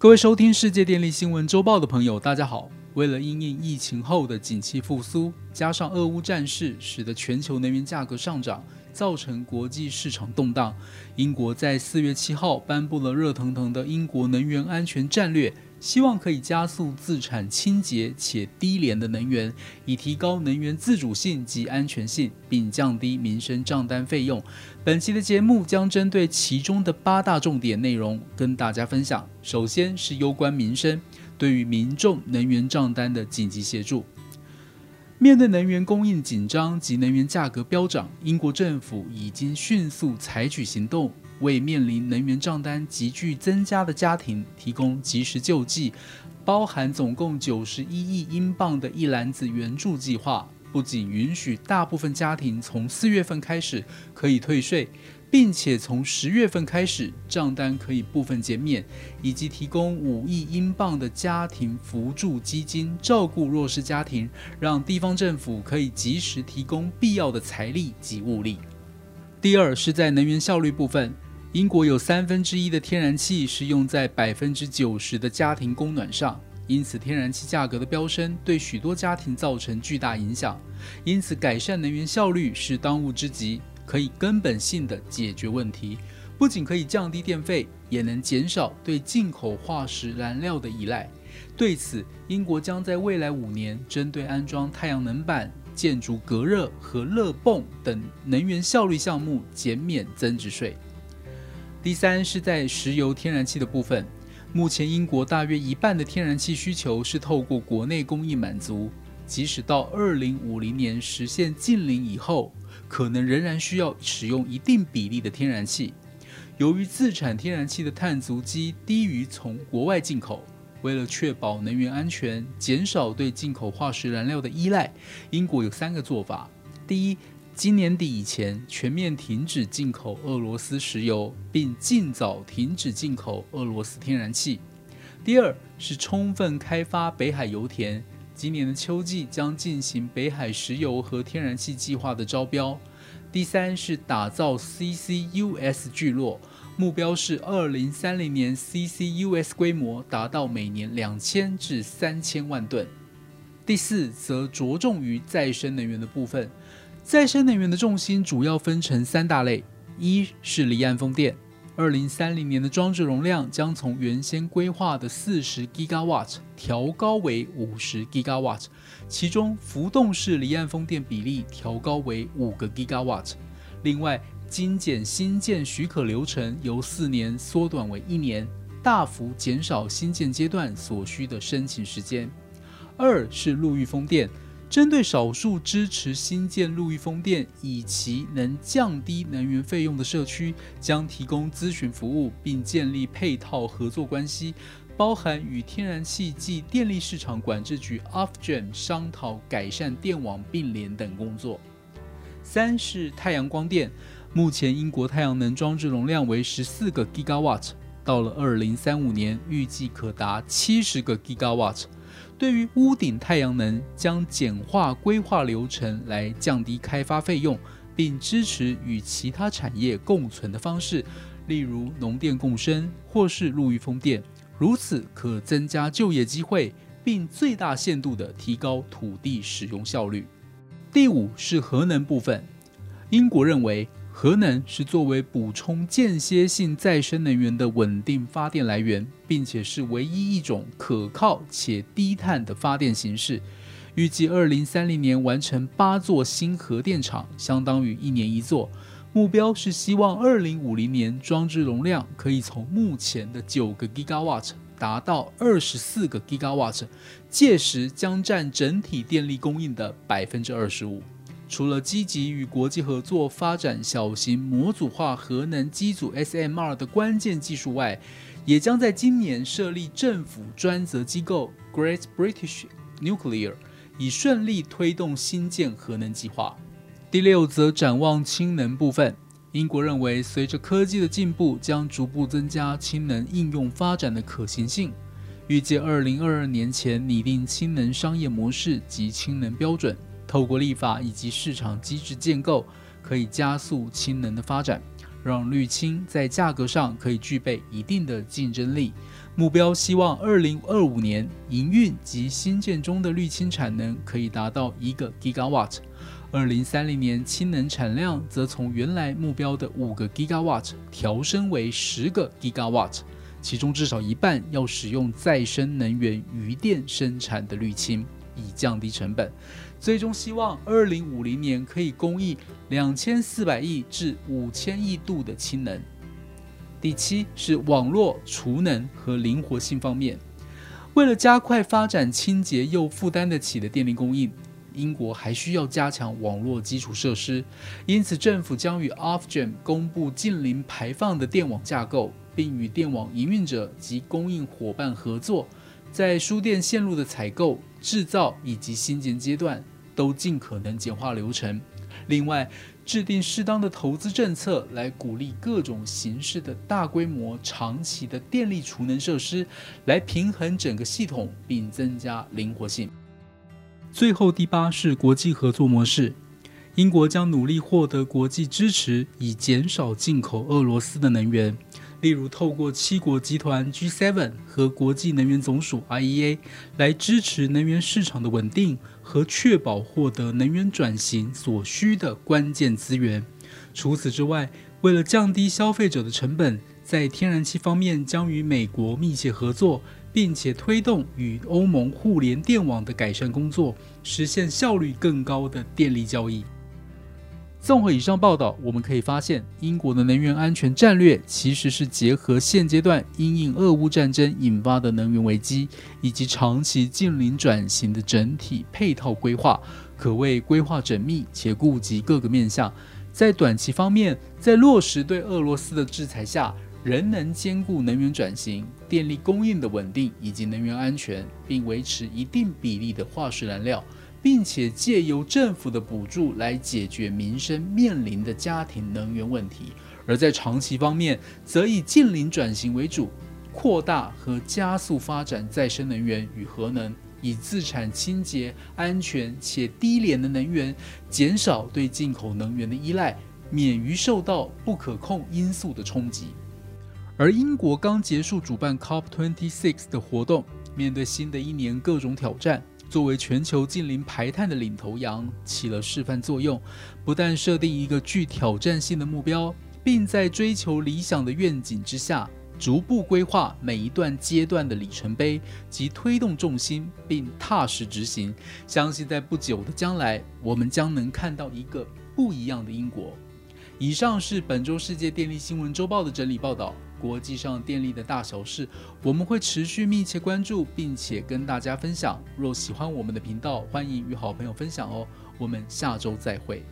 各位收听世界电力新闻周报的朋友，大家好。为了应应疫情后的景气复苏，加上俄乌战事，使得全球能源价格上涨，造成国际市场动荡。英国在四月七号颁布了热腾腾的英国能源安全战略。希望可以加速自产清洁且低廉的能源，以提高能源自主性及安全性，并降低民生账单费用。本期的节目将针对其中的八大重点内容跟大家分享。首先是攸关民生，对于民众能源账单的紧急协助。面对能源供应紧张及能源价格飙涨，英国政府已经迅速采取行动。为面临能源账单急剧增加的家庭提供及时救济，包含总共九十一亿英镑的一篮子援助计划，不仅允许大部分家庭从四月份开始可以退税，并且从十月份开始账单可以部分减免，以及提供五亿英镑的家庭扶助基金，照顾弱势家庭，让地方政府可以及时提供必要的财力及物力。第二是在能源效率部分。英国有三分之一的天然气是用在百分之九十的家庭供暖上，因此天然气价格的飙升对许多家庭造成巨大影响。因此，改善能源效率是当务之急，可以根本性的解决问题。不仅可以降低电费，也能减少对进口化石燃料的依赖。对此，英国将在未来五年针对安装太阳能板、建筑隔热和热泵等能源效率项目减免增值税。第三是在石油天然气的部分，目前英国大约一半的天然气需求是透过国内供应满足，即使到二零五零年实现净零以后，可能仍然需要使用一定比例的天然气。由于自产天然气的碳足迹低于从国外进口，为了确保能源安全，减少对进口化石燃料的依赖，英国有三个做法：第一，今年底以前全面停止进口俄罗斯石油，并尽早停止进口俄罗斯天然气。第二是充分开发北海油田，今年的秋季将进行北海石油和天然气计划的招标。第三是打造 CCUS 聚落，目标是二零三零年 CCUS 规模达到每年两千至三千万吨。第四则着重于再生能源的部分。再生能源的重心主要分成三大类：一是离岸风电，二零三零年的装置容量将从原先规划的四十 gigawatt 调高为五十 gigawatt，其中浮动式离岸风电比例调高为五个 gigawatt。另外，精简新建许可流程由四年缩短为一年，大幅减少新建阶段所需的申请时间。二是陆域风电。针对少数支持新建陆域风电以及能降低能源费用的社区，将提供咨询服务，并建立配套合作关系，包含与天然气及电力市场管制局 （Ofgem） 商讨改善电网并联等工作。三是太阳光电，目前英国太阳能装置容量为十四个 gigawatt，到了二零三五年预计可达七十个 gigawatt。对于屋顶太阳能，将简化规划流程来降低开发费用，并支持与其他产业共存的方式，例如农电共生或是陆域风电，如此可增加就业机会，并最大限度地提高土地使用效率。第五是核能部分，英国认为。核能是作为补充间歇性再生能源的稳定发电来源，并且是唯一一种可靠且低碳的发电形式。预计二零三零年完成八座新核电厂，相当于一年一座。目标是希望二零五零年装置容量可以从目前的九个 gigawatt 达到二十四个 gigawatt，届时将占整体电力供应的百分之二十五。除了积极与国际合作发展小型模组化核能机组 （SMR） 的关键技术外，也将在今年设立政府专责机构 Great British Nuclear，以顺利推动新建核能计划。第六则展望氢能部分，英国认为，随着科技的进步，将逐步增加氢能应用发展的可行性。预计二零二二年前拟定氢能商业模式及氢能标准。透过立法以及市场机制建构，可以加速氢能的发展。让绿氢在价格上可以具备一定的竞争力。目标希望二零二五年营运及新建中的绿氢产能可以达到一个 gigawatt，二零三零年氢能产量则从原来目标的五个 gigawatt 调升为十个 gigawatt。其中至少一半要使用再生能源余电生产的滤氢，以降低成本。最终希望二零五零年可以供应两千四百亿至五千亿度的氢能。第七是网络储能和灵活性方面，为了加快发展清洁又负担得起的电力供应，英国还需要加强网络基础设施。因此，政府将与 Ofgem 公布近零排放的电网架构。并与电网营运者及供应伙伴合作，在输电线路的采购、制造以及新建阶段，都尽可能简化流程。另外，制定适当的投资政策，来鼓励各种形式的大规模、长期的电力储能设施，来平衡整个系统，并增加灵活性。最后，第八是国际合作模式。英国将努力获得国际支持，以减少进口俄罗斯的能源。例如，透过七国集团 G7 和国际能源总署 IEA 来支持能源市场的稳定和确保获得能源转型所需的关键资源。除此之外，为了降低消费者的成本，在天然气方面将与美国密切合作，并且推动与欧盟互联电网的改善工作，实现效率更高的电力交易。综合以上报道，我们可以发现，英国的能源安全战略其实是结合现阶段因应俄乌战争引发的能源危机，以及长期近邻转型的整体配套规划，可谓规划缜密且顾及各个面向。在短期方面，在落实对俄罗斯的制裁下，仍能兼顾能源转型、电力供应的稳定以及能源安全，并维持一定比例的化石燃料。并且借由政府的补助来解决民生面临的家庭能源问题，而在长期方面，则以近邻转型为主，扩大和加速发展再生能源与核能，以自产清洁、安全且低廉的能源，减少对进口能源的依赖，免于受到不可控因素的冲击。而英国刚结束主办 COP26 的活动，面对新的一年各种挑战。作为全球近邻排碳的领头羊，起了示范作用。不但设定一个具挑战性的目标，并在追求理想的愿景之下，逐步规划每一段阶段的里程碑及推动重心，并踏实执行。相信在不久的将来，我们将能看到一个不一样的英国。以上是本周世界电力新闻周报的整理报道。国际上电力的大小事，我们会持续密切关注，并且跟大家分享。若喜欢我们的频道，欢迎与好朋友分享哦。我们下周再会。